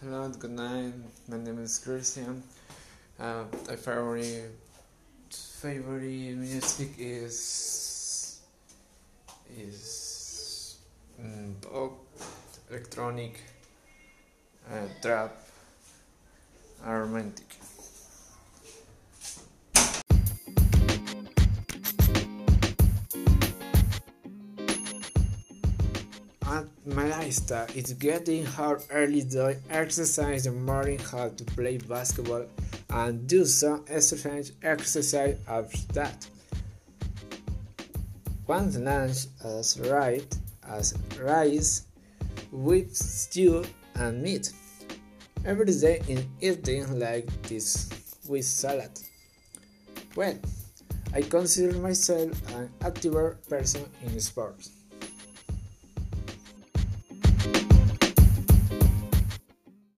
Hello, good night. My name is Christian. Uh, my favorite favorite music is is mm, pop, electronic, uh, trap, romantic. My lifestyle, it's getting hard early doing exercise in the morning how to play basketball and do some exercise exercise after that. One lunch as right as rice with stew and meat. Every day in eating like this with salad. Well, I consider myself an active person in sports.